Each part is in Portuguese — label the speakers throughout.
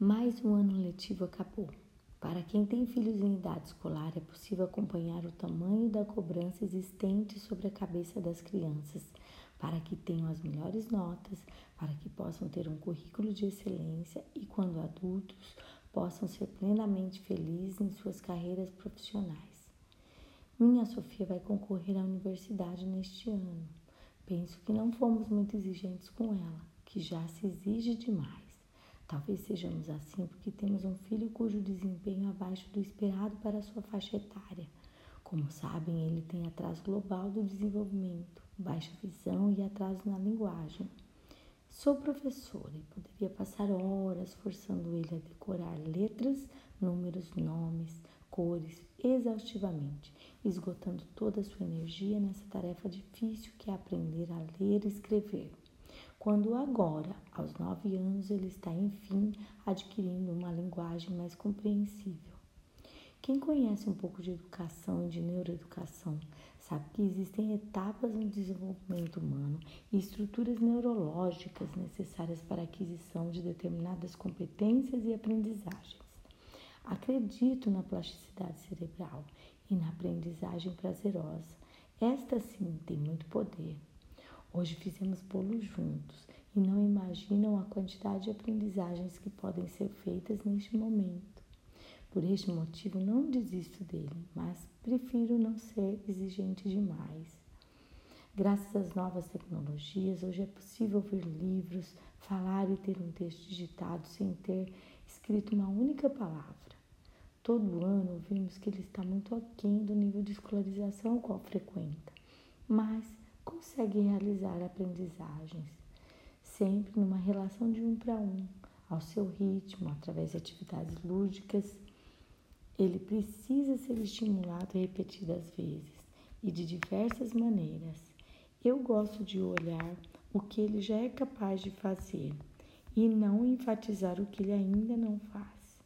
Speaker 1: Mais um ano letivo acabou. Para quem tem filhos em idade escolar, é possível acompanhar o tamanho da cobrança existente sobre a cabeça das crianças, para que tenham as melhores notas, para que possam ter um currículo de excelência e, quando adultos, possam ser plenamente felizes em suas carreiras profissionais. Minha Sofia vai concorrer à universidade neste ano. Penso que não fomos muito exigentes com ela, que já se exige demais. Talvez sejamos assim porque temos um filho cujo desempenho abaixo do esperado para sua faixa etária. Como sabem, ele tem atraso global do desenvolvimento, baixa visão e atraso na linguagem. Sou professora e poderia passar horas forçando ele a decorar letras, números, nomes, cores exaustivamente, esgotando toda a sua energia nessa tarefa difícil que é aprender a ler e escrever quando agora, aos nove anos, ele está enfim adquirindo uma linguagem mais compreensível. Quem conhece um pouco de educação e de neuroeducação sabe que existem etapas no desenvolvimento humano e estruturas neurológicas necessárias para a aquisição de determinadas competências e aprendizagens. Acredito na plasticidade cerebral e na aprendizagem prazerosa. Esta sim tem muito poder. Hoje fizemos bolo juntos e não imaginam a quantidade de aprendizagens que podem ser feitas neste momento. Por este motivo, não desisto dele, mas prefiro não ser exigente demais. Graças às novas tecnologias, hoje é possível ver livros, falar e ter um texto digitado sem ter escrito uma única palavra. Todo ano vimos que ele está muito aquém do nível de escolarização ao qual frequenta, mas consegue realizar aprendizagens, sempre numa relação de um para um, ao seu ritmo, através de atividades lúdicas. Ele precisa ser estimulado repetidas vezes e de diversas maneiras. Eu gosto de olhar o que ele já é capaz de fazer e não enfatizar o que ele ainda não faz.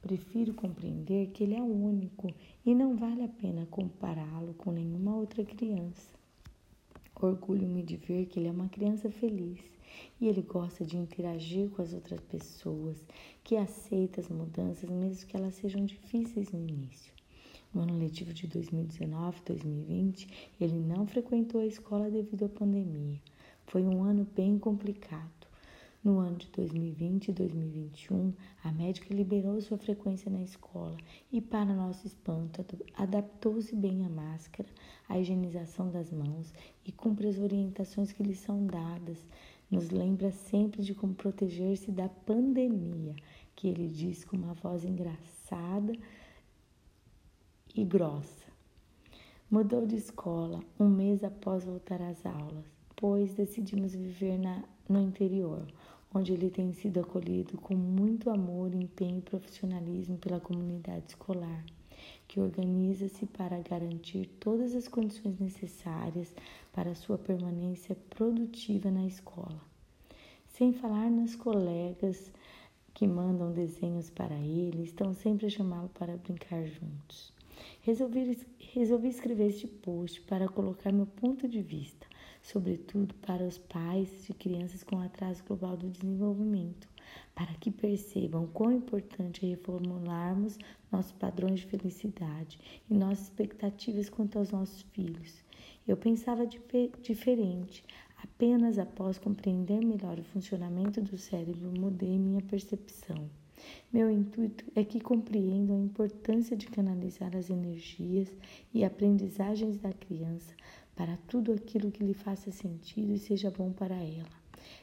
Speaker 1: Prefiro compreender que ele é único e não vale a pena compará-lo com nenhuma outra criança. Orgulho-me de ver que ele é uma criança feliz e ele gosta de interagir com as outras pessoas, que aceita as mudanças, mesmo que elas sejam difíceis no início. No ano letivo de 2019-2020, ele não frequentou a escola devido à pandemia. Foi um ano bem complicado. No ano de 2020 e 2021, a médica liberou sua frequência na escola e, para nosso espanto, adaptou-se bem à máscara, à higienização das mãos e cumpre as orientações que lhe são dadas. Nos lembra sempre de como proteger-se da pandemia, que ele diz com uma voz engraçada e grossa. Mudou de escola um mês após voltar às aulas, pois decidimos viver na, no interior onde ele tem sido acolhido com muito amor, empenho e profissionalismo pela comunidade escolar, que organiza-se para garantir todas as condições necessárias para sua permanência produtiva na escola. Sem falar nas colegas que mandam desenhos para ele, estão sempre a chamá-lo para brincar juntos. Resolvi, resolvi escrever este post para colocar meu ponto de vista sobretudo para os pais de crianças com atraso global do desenvolvimento, para que percebam quão importante é reformularmos nossos padrões de felicidade e nossas expectativas quanto aos nossos filhos. Eu pensava diferente. Apenas após compreender melhor o funcionamento do cérebro, mudei minha percepção. Meu intuito é que compreendam a importância de canalizar as energias e aprendizagens da criança para tudo aquilo que lhe faça sentido e seja bom para ela.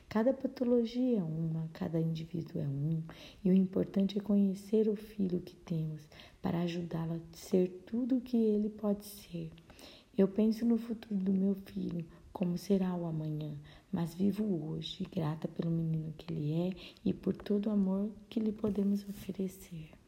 Speaker 1: Cada patologia é uma, cada indivíduo é um, e o importante é conhecer o filho que temos para ajudá-lo a ser tudo o que ele pode ser. Eu penso no futuro do meu filho, como será o amanhã, mas vivo hoje, grata pelo menino que ele é e por todo o amor que lhe podemos oferecer.